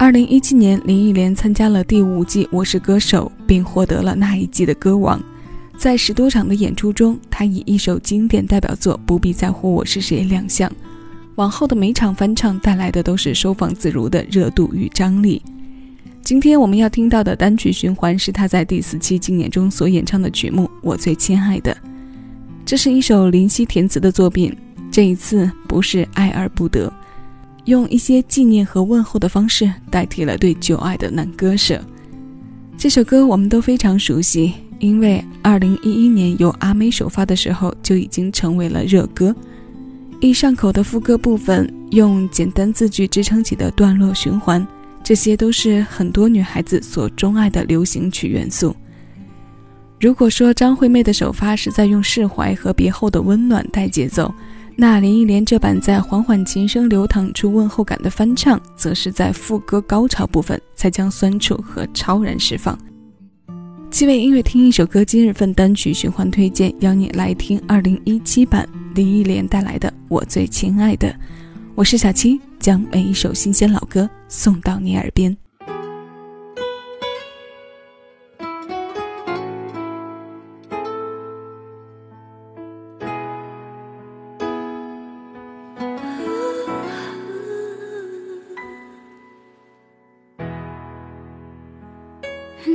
二零一七年，林忆莲参加了第五季《我是歌手》，并获得了那一季的歌王。在十多场的演出中，她以一首经典代表作《不必在乎我是谁》亮相。往后的每场翻唱带来的都是收放自如的热度与张力。今天我们要听到的单曲循环是她在第四期竞演中所演唱的曲目《我最亲爱的》。这是一首林夕填词的作品，这一次不是爱而不得。用一些纪念和问候的方式代替了对旧爱的难割舍。这首歌我们都非常熟悉，因为2011年由阿妹首发的时候就已经成为了热歌。易上口的副歌部分，用简单字句支撑起的段落循环，这些都是很多女孩子所钟爱的流行曲元素。如果说张惠妹的首发是在用释怀和别后的温暖带节奏。那林忆莲这版在缓缓琴声流淌出问候感的翻唱，则是在副歌高潮部分才将酸楚和超然释放。七位音乐听一首歌今日份单曲循环推荐，邀你来听二零一七版林忆莲带来的《我最亲爱的》。我是小七，将每一首新鲜老歌送到你耳边。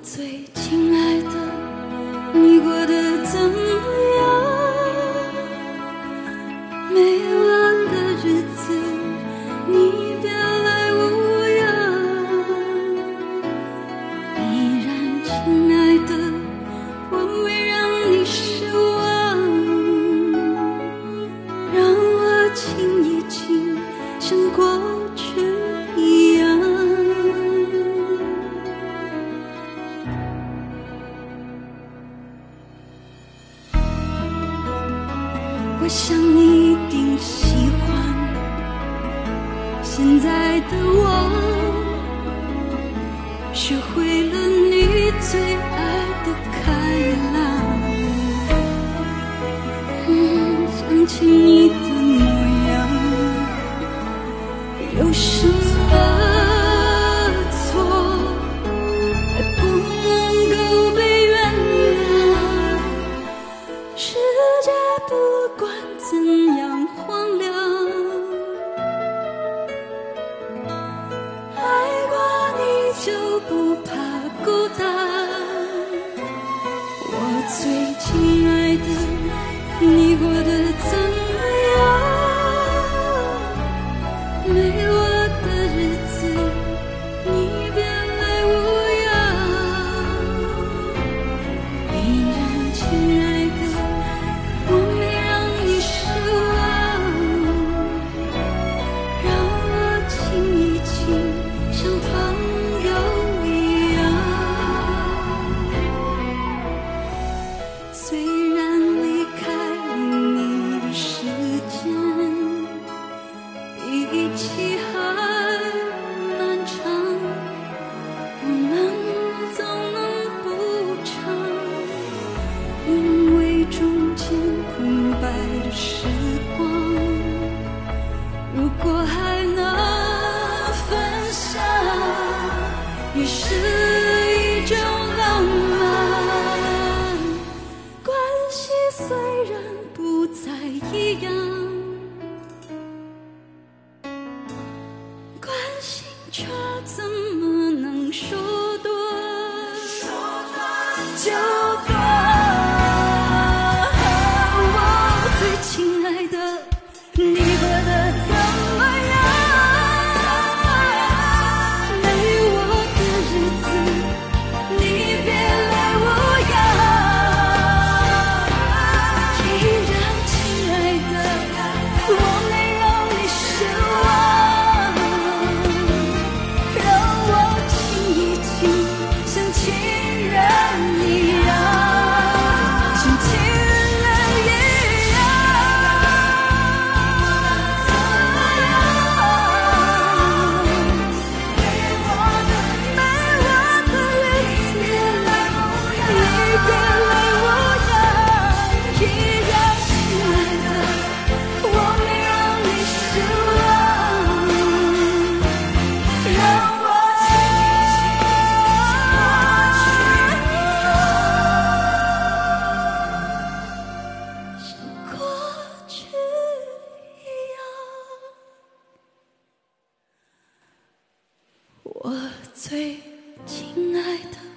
最亲爱的，你过得怎么样？没我的日子，你别来无恙。依然，亲爱的。我没让你失望，让我亲，我想你一定喜欢。现在的我，学会了你最爱你过的也是一种浪漫。关系虽然不再一样，关心却怎么能说我最亲爱的